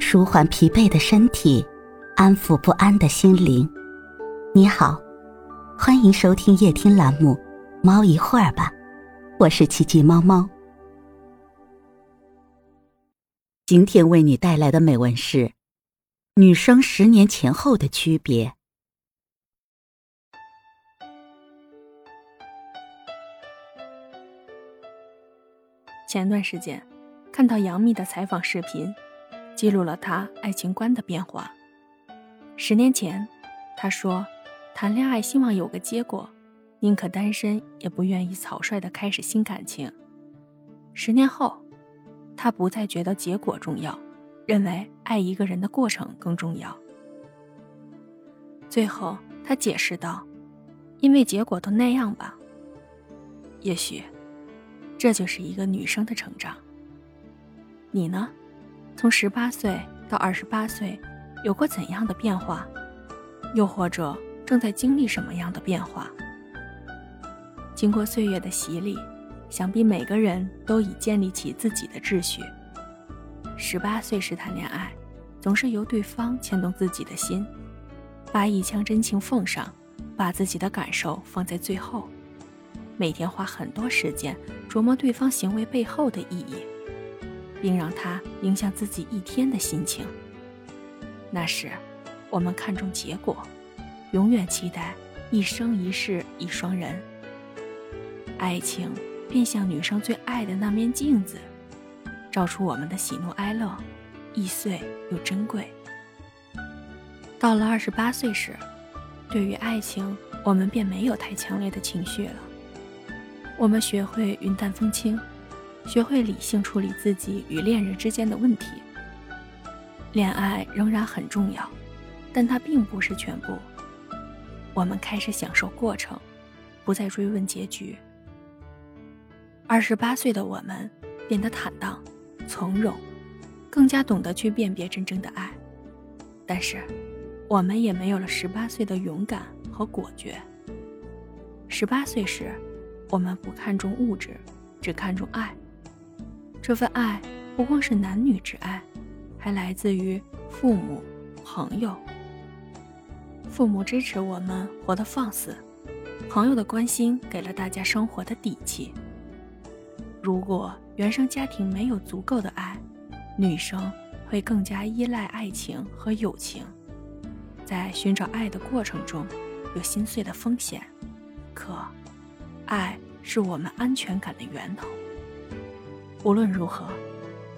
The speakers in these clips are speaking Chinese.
舒缓疲惫的身体，安抚不安的心灵。你好，欢迎收听夜听栏目《猫一会儿吧》，我是奇迹猫猫。今天为你带来的美文是：女生十年前后的区别。前段时间，看到杨幂的采访视频，记录了他爱情观的变化。十年前，他说，谈恋爱希望有个结果，宁可单身也不愿意草率的开始新感情。十年后，他不再觉得结果重要，认为爱一个人的过程更重要。最后，他解释道：“因为结果都那样吧，也许。”这就是一个女生的成长。你呢？从十八岁到二十八岁，有过怎样的变化？又或者正在经历什么样的变化？经过岁月的洗礼，想必每个人都已建立起自己的秩序。十八岁时谈恋爱，总是由对方牵动自己的心，把一腔真情奉上，把自己的感受放在最后。每天花很多时间琢磨对方行为背后的意义，并让他影响自己一天的心情。那时，我们看重结果，永远期待一生一世一双人。爱情便像女生最爱的那面镜子，照出我们的喜怒哀乐，易碎又珍贵。到了二十八岁时，对于爱情，我们便没有太强烈的情绪了。我们学会云淡风轻，学会理性处理自己与恋人之间的问题。恋爱仍然很重要，但它并不是全部。我们开始享受过程，不再追问结局。二十八岁的我们变得坦荡、从容，更加懂得去辨别真正的爱。但是，我们也没有了十八岁的勇敢和果决。十八岁时。我们不看重物质，只看重爱。这份爱不光是男女之爱，还来自于父母、朋友。父母支持我们活得放肆，朋友的关心给了大家生活的底气。如果原生家庭没有足够的爱，女生会更加依赖爱情和友情，在寻找爱的过程中有心碎的风险。可。爱是我们安全感的源头。无论如何，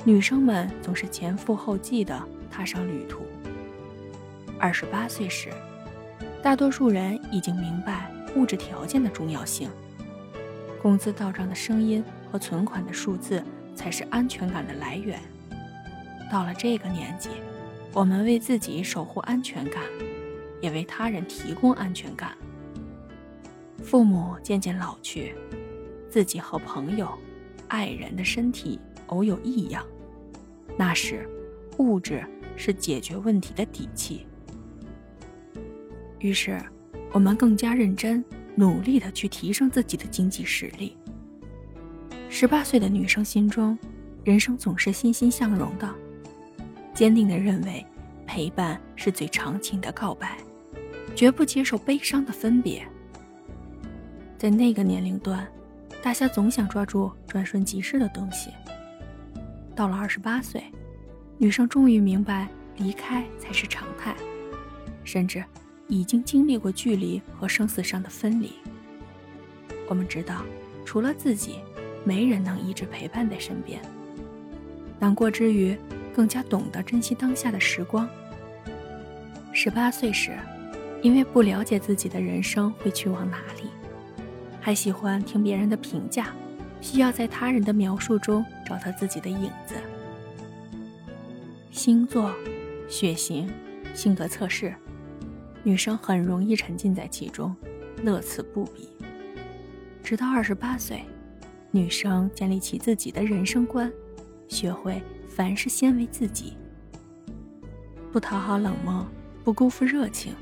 女生们总是前赴后继地踏上旅途。二十八岁时，大多数人已经明白物质条件的重要性，工资到账的声音和存款的数字才是安全感的来源。到了这个年纪，我们为自己守护安全感，也为他人提供安全感。父母渐渐老去，自己和朋友、爱人的身体偶有异样，那时，物质是解决问题的底气。于是，我们更加认真、努力的去提升自己的经济实力。十八岁的女生心中，人生总是欣欣向荣的，坚定的认为，陪伴是最长情的告白，绝不接受悲伤的分别。在那个年龄段，大家总想抓住转瞬即逝的东西。到了二十八岁，女生终于明白离开才是常态，甚至已经经历过距离和生死上的分离。我们知道，除了自己，没人能一直陪伴在身边。难过之余，更加懂得珍惜当下的时光。十八岁时，因为不了解自己的人生会去往哪里。还喜欢听别人的评价，需要在他人的描述中找到自己的影子。星座、血型、性格测试，女生很容易沉浸在其中，乐此不疲。直到二十八岁，女生建立起自己的人生观，学会凡事先为自己，不讨好冷漠，不辜负热情，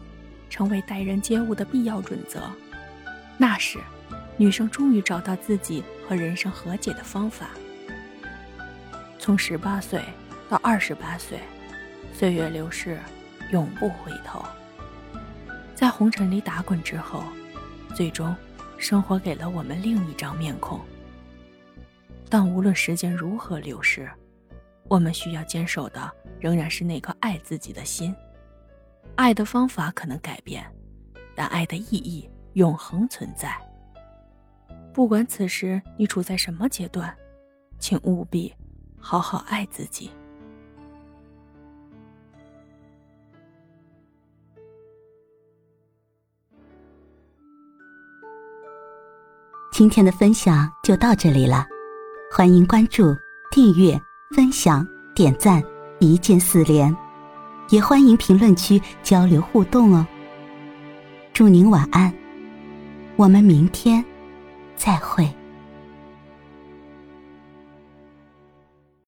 成为待人接物的必要准则。那时。女生终于找到自己和人生和解的方法。从十八岁到二十八岁，岁月流逝，永不回头。在红尘里打滚之后，最终，生活给了我们另一张面孔。但无论时间如何流逝，我们需要坚守的仍然是那颗爱自己的心。爱的方法可能改变，但爱的意义永恒存在。不管此时你处在什么阶段，请务必好好爱自己。今天的分享就到这里了，欢迎关注、订阅、分享、点赞，一键四连，也欢迎评论区交流互动哦。祝您晚安，我们明天再会。